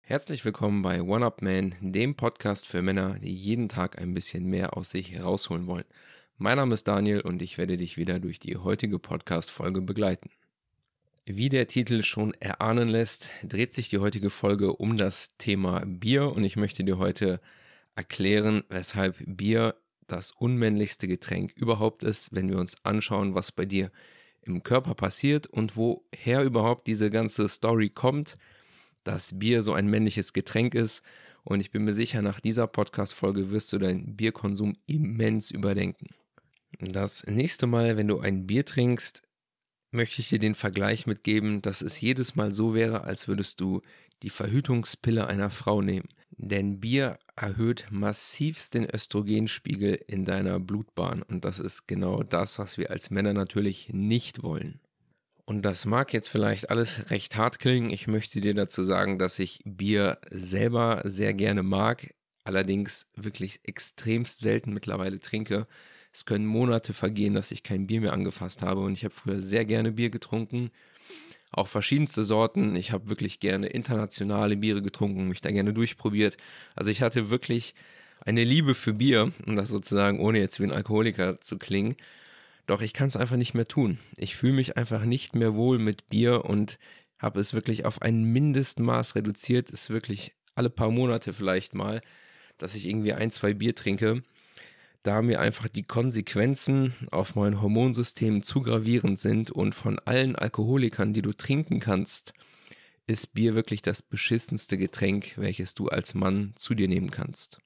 Herzlich willkommen bei One Up Man, dem Podcast für Männer, die jeden Tag ein bisschen mehr aus sich herausholen wollen. Mein Name ist Daniel und ich werde dich wieder durch die heutige Podcast-Folge begleiten. Wie der Titel schon erahnen lässt, dreht sich die heutige Folge um das Thema Bier und ich möchte dir heute erklären, weshalb Bier das unmännlichste Getränk überhaupt ist, wenn wir uns anschauen, was bei dir im Körper passiert und woher überhaupt diese ganze Story kommt dass Bier so ein männliches Getränk ist. Und ich bin mir sicher, nach dieser Podcast-Folge wirst du deinen Bierkonsum immens überdenken. Das nächste Mal, wenn du ein Bier trinkst, möchte ich dir den Vergleich mitgeben, dass es jedes Mal so wäre, als würdest du die Verhütungspille einer Frau nehmen. Denn Bier erhöht massivst den Östrogenspiegel in deiner Blutbahn und das ist genau das, was wir als Männer natürlich nicht wollen. Und das mag jetzt vielleicht alles recht hart klingen. Ich möchte dir dazu sagen, dass ich Bier selber sehr gerne mag, allerdings wirklich extremst selten mittlerweile trinke. Es können Monate vergehen, dass ich kein Bier mehr angefasst habe und ich habe früher sehr gerne Bier getrunken. Auch verschiedenste Sorten. Ich habe wirklich gerne internationale Biere getrunken, mich da gerne durchprobiert. Also ich hatte wirklich eine Liebe für Bier, um das sozusagen ohne jetzt wie ein Alkoholiker zu klingen. Doch ich kann es einfach nicht mehr tun. Ich fühle mich einfach nicht mehr wohl mit Bier und habe es wirklich auf ein Mindestmaß reduziert. Ist wirklich alle paar Monate vielleicht mal, dass ich irgendwie ein, zwei Bier trinke. Da mir einfach die Konsequenzen auf mein Hormonsystem zu gravierend sind und von allen Alkoholikern, die du trinken kannst, ist Bier wirklich das beschissenste Getränk, welches du als Mann zu dir nehmen kannst.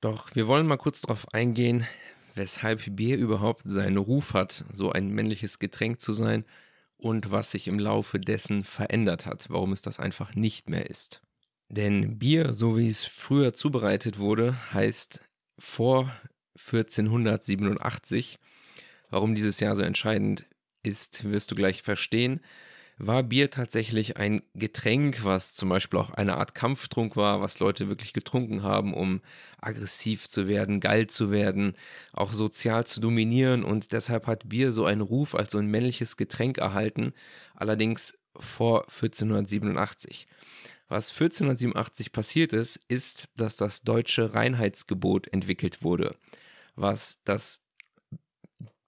Doch wir wollen mal kurz darauf eingehen, weshalb Bier überhaupt seinen Ruf hat, so ein männliches Getränk zu sein und was sich im Laufe dessen verändert hat, warum es das einfach nicht mehr ist. Denn Bier, so wie es früher zubereitet wurde, heißt vor 1487. Warum dieses Jahr so entscheidend ist, wirst du gleich verstehen war Bier tatsächlich ein Getränk, was zum Beispiel auch eine Art Kampftrunk war, was Leute wirklich getrunken haben, um aggressiv zu werden, geil zu werden, auch sozial zu dominieren und deshalb hat Bier so einen Ruf als so ein männliches Getränk erhalten, allerdings vor 1487. Was 1487 passiert ist, ist, dass das deutsche Reinheitsgebot entwickelt wurde, was das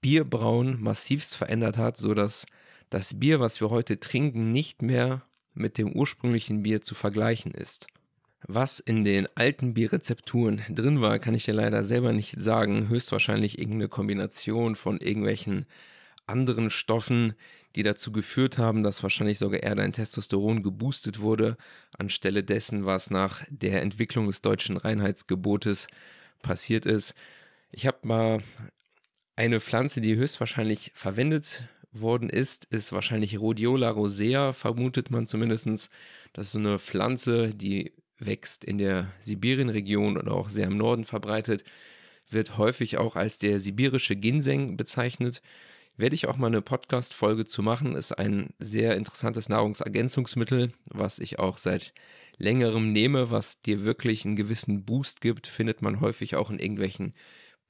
Bierbrauen massivst verändert hat, so dass das Bier, was wir heute trinken, nicht mehr mit dem ursprünglichen Bier zu vergleichen ist. Was in den alten Bierrezepturen drin war, kann ich dir leider selber nicht sagen. Höchstwahrscheinlich irgendeine Kombination von irgendwelchen anderen Stoffen, die dazu geführt haben, dass wahrscheinlich sogar eher dein Testosteron geboostet wurde, anstelle dessen, was nach der Entwicklung des deutschen Reinheitsgebotes passiert ist. Ich habe mal eine Pflanze, die höchstwahrscheinlich verwendet worden ist, ist wahrscheinlich Rhodiola rosea, vermutet man zumindest. Das ist so eine Pflanze, die wächst in der Sibirienregion oder auch sehr im Norden verbreitet, wird häufig auch als der sibirische Ginseng bezeichnet. Werde ich auch mal eine Podcast-Folge zu machen. Ist ein sehr interessantes Nahrungsergänzungsmittel, was ich auch seit längerem nehme, was dir wirklich einen gewissen Boost gibt, findet man häufig auch in irgendwelchen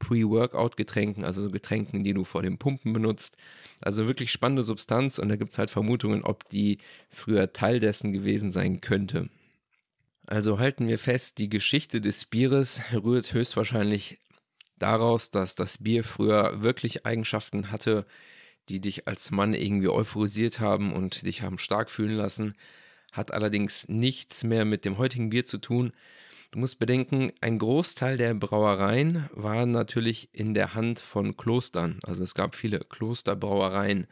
Pre-Workout-Getränken, also so Getränken, die du vor dem Pumpen benutzt. Also wirklich spannende Substanz und da gibt es halt Vermutungen, ob die früher Teil dessen gewesen sein könnte. Also halten wir fest, die Geschichte des Bieres rührt höchstwahrscheinlich daraus, dass das Bier früher wirklich Eigenschaften hatte, die dich als Mann irgendwie euphorisiert haben und dich haben stark fühlen lassen, hat allerdings nichts mehr mit dem heutigen Bier zu tun, Du musst bedenken, ein Großteil der Brauereien war natürlich in der Hand von Klostern. Also es gab viele Klosterbrauereien.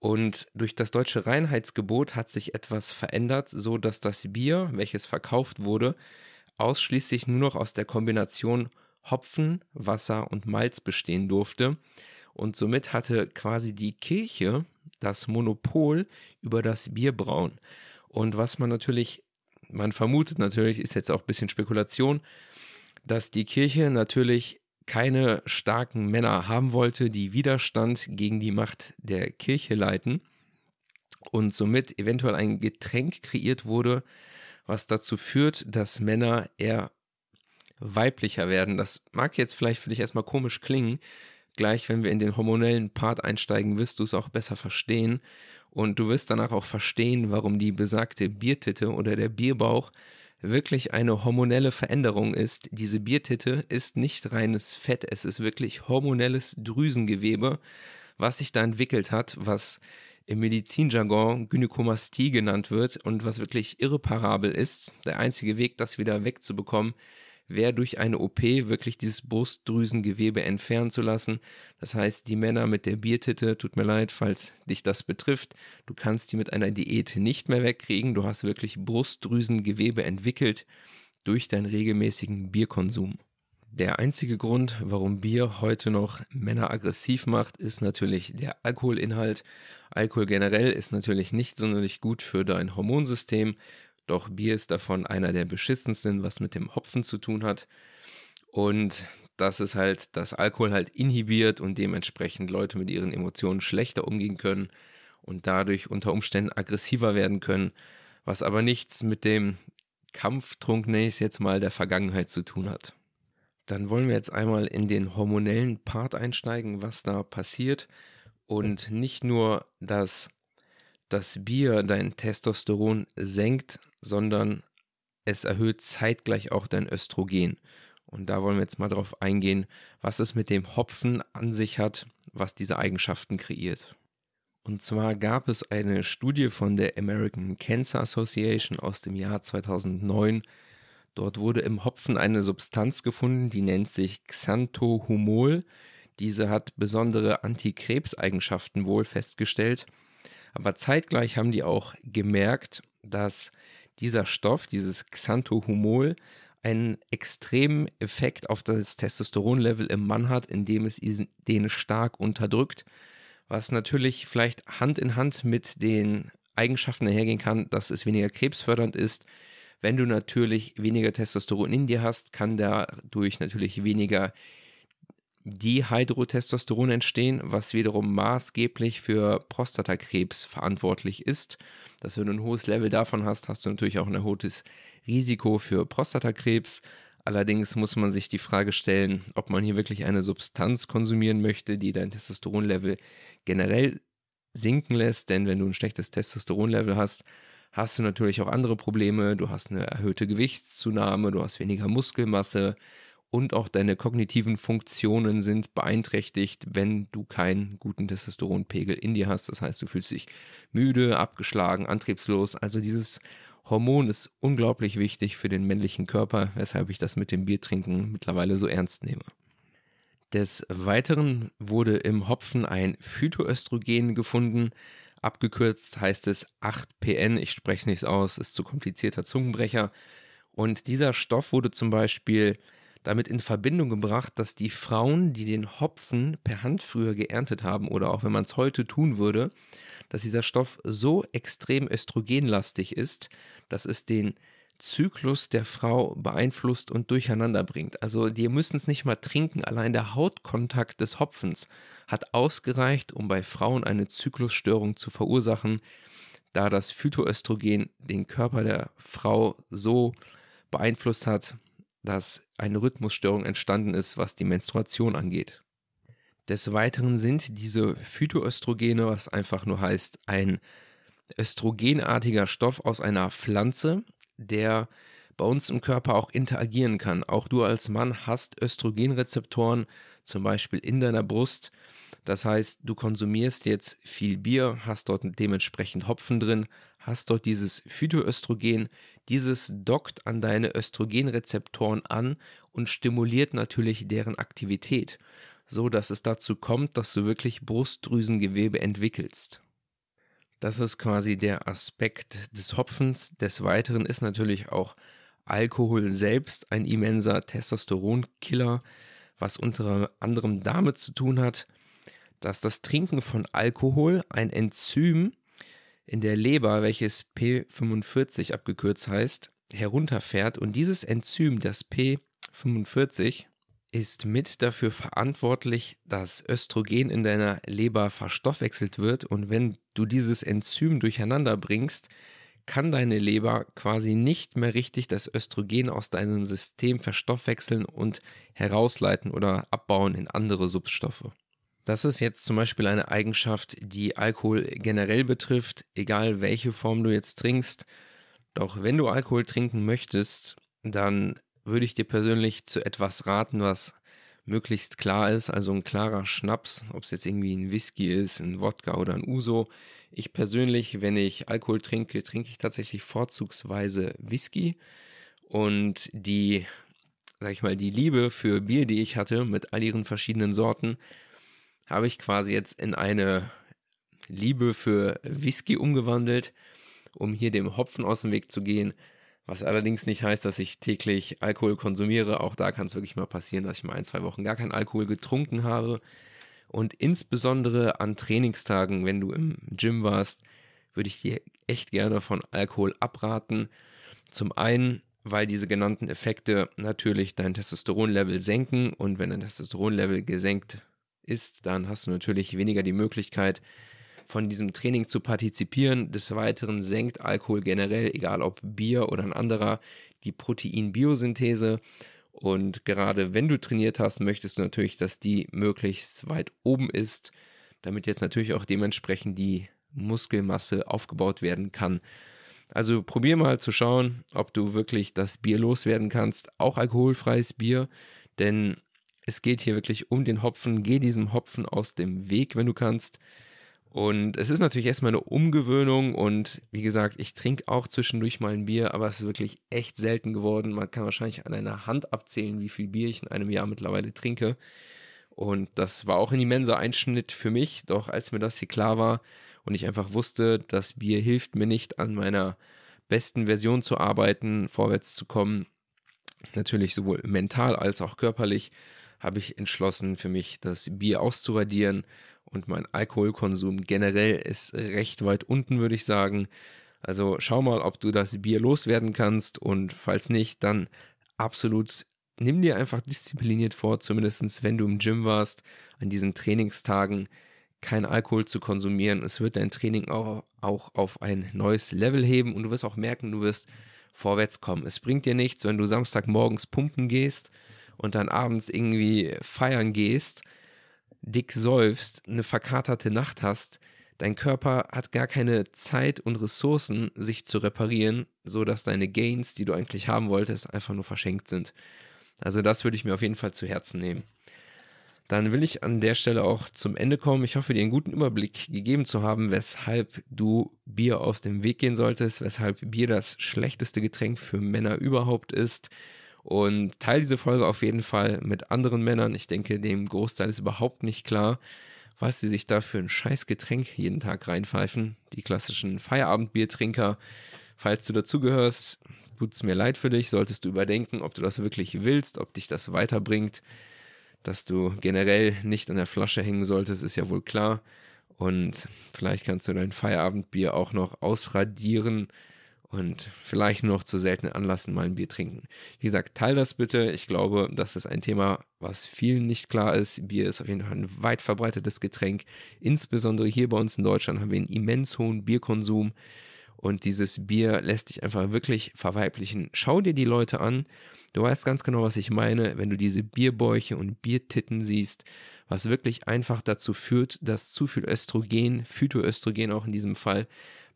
Und durch das deutsche Reinheitsgebot hat sich etwas verändert, so dass das Bier, welches verkauft wurde, ausschließlich nur noch aus der Kombination Hopfen, Wasser und Malz bestehen durfte. Und somit hatte quasi die Kirche das Monopol über das Bierbrauen. Und was man natürlich man vermutet natürlich, ist jetzt auch ein bisschen Spekulation, dass die Kirche natürlich keine starken Männer haben wollte, die Widerstand gegen die Macht der Kirche leiten und somit eventuell ein Getränk kreiert wurde, was dazu führt, dass Männer eher weiblicher werden. Das mag jetzt vielleicht für dich erstmal komisch klingen, Gleich, wenn wir in den hormonellen Part einsteigen, wirst du es auch besser verstehen. Und du wirst danach auch verstehen, warum die besagte Biertitte oder der Bierbauch wirklich eine hormonelle Veränderung ist. Diese Biertitte ist nicht reines Fett, es ist wirklich hormonelles Drüsengewebe, was sich da entwickelt hat, was im Medizinjargon Gynäkomastie genannt wird und was wirklich irreparabel ist. Der einzige Weg, das wieder wegzubekommen, wäre durch eine OP wirklich dieses Brustdrüsengewebe entfernen zu lassen. Das heißt, die Männer mit der Biertitte, tut mir leid, falls dich das betrifft, du kannst die mit einer Diät nicht mehr wegkriegen. Du hast wirklich Brustdrüsengewebe entwickelt durch deinen regelmäßigen Bierkonsum. Der einzige Grund, warum Bier heute noch Männer aggressiv macht, ist natürlich der Alkoholinhalt. Alkohol generell ist natürlich nicht sonderlich gut für dein Hormonsystem, doch Bier ist davon einer der beschissensten, was mit dem Hopfen zu tun hat. Und das ist halt, dass Alkohol halt inhibiert und dementsprechend Leute mit ihren Emotionen schlechter umgehen können und dadurch unter Umständen aggressiver werden können, was aber nichts mit dem Kampftrunk, nenne ich es jetzt mal, der Vergangenheit zu tun hat. Dann wollen wir jetzt einmal in den hormonellen Part einsteigen, was da passiert und nicht nur, dass das Bier dein Testosteron senkt, sondern es erhöht zeitgleich auch dein Östrogen. Und da wollen wir jetzt mal drauf eingehen, was es mit dem Hopfen an sich hat, was diese Eigenschaften kreiert. Und zwar gab es eine Studie von der American Cancer Association aus dem Jahr 2009. Dort wurde im Hopfen eine Substanz gefunden, die nennt sich Xanthohumol. Diese hat besondere Antikrebseigenschaften wohl festgestellt. Aber zeitgleich haben die auch gemerkt, dass dieser Stoff, dieses Xanthohumol, einen extremen Effekt auf das Testosteronlevel im Mann hat, indem es den stark unterdrückt, was natürlich vielleicht Hand in Hand mit den Eigenschaften einhergehen kann, dass es weniger krebsfördernd ist. Wenn du natürlich weniger Testosteron in dir hast, kann dadurch natürlich weniger Dihydrotestosteron entstehen, was wiederum maßgeblich für Prostatakrebs verantwortlich ist. Dass wenn du ein hohes Level davon hast, hast du natürlich auch ein erhöhtes Risiko für Prostatakrebs. Allerdings muss man sich die Frage stellen, ob man hier wirklich eine Substanz konsumieren möchte, die dein Testosteronlevel generell sinken lässt. Denn wenn du ein schlechtes Testosteronlevel hast, hast du natürlich auch andere Probleme. Du hast eine erhöhte Gewichtszunahme, du hast weniger Muskelmasse, und auch deine kognitiven Funktionen sind beeinträchtigt, wenn du keinen guten Testosteronpegel in dir hast. Das heißt, du fühlst dich müde, abgeschlagen, antriebslos. Also dieses Hormon ist unglaublich wichtig für den männlichen Körper, weshalb ich das mit dem Biertrinken mittlerweile so ernst nehme. Des Weiteren wurde im Hopfen ein Phytoöstrogen gefunden. Abgekürzt heißt es 8PN. Ich spreche es nicht aus, ist zu komplizierter Zungenbrecher. Und dieser Stoff wurde zum Beispiel damit in Verbindung gebracht, dass die Frauen, die den Hopfen per Hand früher geerntet haben oder auch wenn man es heute tun würde, dass dieser Stoff so extrem östrogenlastig ist, dass es den Zyklus der Frau beeinflusst und durcheinander bringt. Also die müssen es nicht mal trinken, allein der Hautkontakt des Hopfens hat ausgereicht, um bei Frauen eine Zyklusstörung zu verursachen, da das Phytoöstrogen den Körper der Frau so beeinflusst hat, dass eine Rhythmusstörung entstanden ist, was die Menstruation angeht. Des Weiteren sind diese Phytoöstrogene, was einfach nur heißt, ein östrogenartiger Stoff aus einer Pflanze, der bei uns im Körper auch interagieren kann. Auch du als Mann hast Östrogenrezeptoren, zum Beispiel in deiner Brust. Das heißt, du konsumierst jetzt viel Bier, hast dort dementsprechend Hopfen drin, hast dort dieses Phytoöstrogen. Dieses dockt an deine Östrogenrezeptoren an und stimuliert natürlich deren Aktivität, so dass es dazu kommt, dass du wirklich Brustdrüsengewebe entwickelst. Das ist quasi der Aspekt des Hopfens. Des Weiteren ist natürlich auch Alkohol selbst ein immenser Testosteronkiller, was unter anderem damit zu tun hat, dass das Trinken von Alkohol ein Enzym in der Leber, welches P45 abgekürzt heißt, herunterfährt und dieses Enzym, das P45, ist mit dafür verantwortlich, dass Östrogen in deiner Leber verstoffwechselt wird und wenn du dieses Enzym durcheinander bringst, kann deine Leber quasi nicht mehr richtig das Östrogen aus deinem System verstoffwechseln und herausleiten oder abbauen in andere Substoffe. Das ist jetzt zum Beispiel eine Eigenschaft, die Alkohol generell betrifft, egal welche Form du jetzt trinkst. Doch wenn du Alkohol trinken möchtest, dann würde ich dir persönlich zu etwas raten, was möglichst klar ist, also ein klarer Schnaps, ob es jetzt irgendwie ein Whisky ist, ein Wodka oder ein Uso. Ich persönlich, wenn ich Alkohol trinke, trinke ich tatsächlich vorzugsweise Whisky und die, sag ich mal, die Liebe für Bier, die ich hatte mit all ihren verschiedenen Sorten, habe ich quasi jetzt in eine Liebe für Whisky umgewandelt, um hier dem Hopfen aus dem Weg zu gehen. Was allerdings nicht heißt, dass ich täglich Alkohol konsumiere. Auch da kann es wirklich mal passieren, dass ich mal ein, zwei Wochen gar keinen Alkohol getrunken habe. Und insbesondere an Trainingstagen, wenn du im Gym warst, würde ich dir echt gerne von Alkohol abraten. Zum einen, weil diese genannten Effekte natürlich dein Testosteronlevel senken und wenn dein Testosteronlevel gesenkt ist, dann hast du natürlich weniger die Möglichkeit, von diesem Training zu partizipieren. Des Weiteren senkt Alkohol generell, egal ob Bier oder ein anderer, die Proteinbiosynthese. Und gerade wenn du trainiert hast, möchtest du natürlich, dass die möglichst weit oben ist, damit jetzt natürlich auch dementsprechend die Muskelmasse aufgebaut werden kann. Also probier mal zu schauen, ob du wirklich das Bier loswerden kannst, auch alkoholfreies Bier, denn es geht hier wirklich um den Hopfen. Geh diesem Hopfen aus dem Weg, wenn du kannst. Und es ist natürlich erstmal eine Umgewöhnung und wie gesagt, ich trinke auch zwischendurch mal ein Bier, aber es ist wirklich echt selten geworden. Man kann wahrscheinlich an einer Hand abzählen, wie viel Bier ich in einem Jahr mittlerweile trinke. Und das war auch ein immenser Einschnitt für mich, doch als mir das hier klar war und ich einfach wusste, das Bier hilft mir nicht an meiner besten Version zu arbeiten, vorwärts zu kommen, natürlich sowohl mental als auch körperlich, habe ich entschlossen, für mich das Bier auszuradieren und mein Alkoholkonsum generell ist recht weit unten, würde ich sagen. Also schau mal, ob du das Bier loswerden kannst und falls nicht, dann absolut nimm dir einfach diszipliniert vor, zumindest wenn du im Gym warst, an diesen Trainingstagen kein Alkohol zu konsumieren. Es wird dein Training auch, auch auf ein neues Level heben und du wirst auch merken, du wirst vorwärts kommen. Es bringt dir nichts, wenn du Samstagmorgens pumpen gehst und dann abends irgendwie feiern gehst, dick säufst, eine verkaterte Nacht hast, dein Körper hat gar keine Zeit und Ressourcen, sich zu reparieren, sodass deine Gains, die du eigentlich haben wolltest, einfach nur verschenkt sind. Also das würde ich mir auf jeden Fall zu Herzen nehmen. Dann will ich an der Stelle auch zum Ende kommen. Ich hoffe, dir einen guten Überblick gegeben zu haben, weshalb du Bier aus dem Weg gehen solltest, weshalb Bier das schlechteste Getränk für Männer überhaupt ist und teile diese Folge auf jeden Fall mit anderen Männern. Ich denke, dem Großteil ist überhaupt nicht klar, was sie sich da für ein scheiß Getränk jeden Tag reinpfeifen. Die klassischen Feierabendbiertrinker. Falls du dazugehörst, tut es mir leid für dich, solltest du überdenken, ob du das wirklich willst, ob dich das weiterbringt. Dass du generell nicht an der Flasche hängen solltest, ist ja wohl klar. Und vielleicht kannst du dein Feierabendbier auch noch ausradieren und vielleicht nur noch zu seltenen Anlassen mal ein Bier trinken. Wie gesagt, teil das bitte. Ich glaube, das ist ein Thema, was vielen nicht klar ist. Bier ist auf jeden Fall ein weit verbreitetes Getränk. Insbesondere hier bei uns in Deutschland haben wir einen immens hohen Bierkonsum. Und dieses Bier lässt dich einfach wirklich verweiblichen. Schau dir die Leute an. Du weißt ganz genau, was ich meine, wenn du diese Bierbäuche und Biertitten siehst, was wirklich einfach dazu führt, dass zu viel Östrogen, Phytoöstrogen auch in diesem Fall,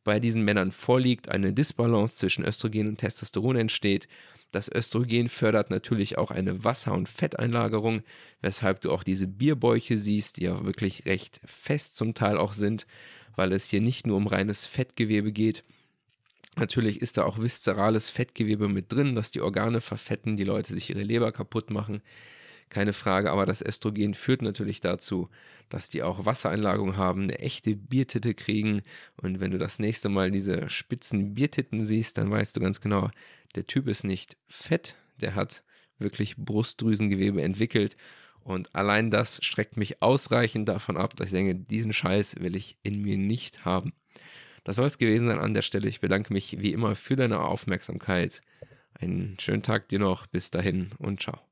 bei diesen Männern vorliegt, eine Disbalance zwischen Östrogen und Testosteron entsteht. Das Östrogen fördert natürlich auch eine Wasser- und Fetteinlagerung, weshalb du auch diese Bierbäuche siehst, die ja wirklich recht fest zum Teil auch sind, weil es hier nicht nur um reines Fettgewebe geht. Natürlich ist da auch viszerales Fettgewebe mit drin, dass die Organe verfetten, die Leute sich ihre Leber kaputt machen keine Frage, aber das Östrogen führt natürlich dazu, dass die auch Wassereinlagerung haben, eine echte Biertitte kriegen und wenn du das nächste Mal diese spitzen Biertitten siehst, dann weißt du ganz genau, der Typ ist nicht fett, der hat wirklich Brustdrüsengewebe entwickelt und allein das streckt mich ausreichend davon ab, dass ich denke, diesen Scheiß will ich in mir nicht haben. Das soll es gewesen sein an der Stelle. Ich bedanke mich wie immer für deine Aufmerksamkeit. Einen schönen Tag dir noch. Bis dahin und ciao.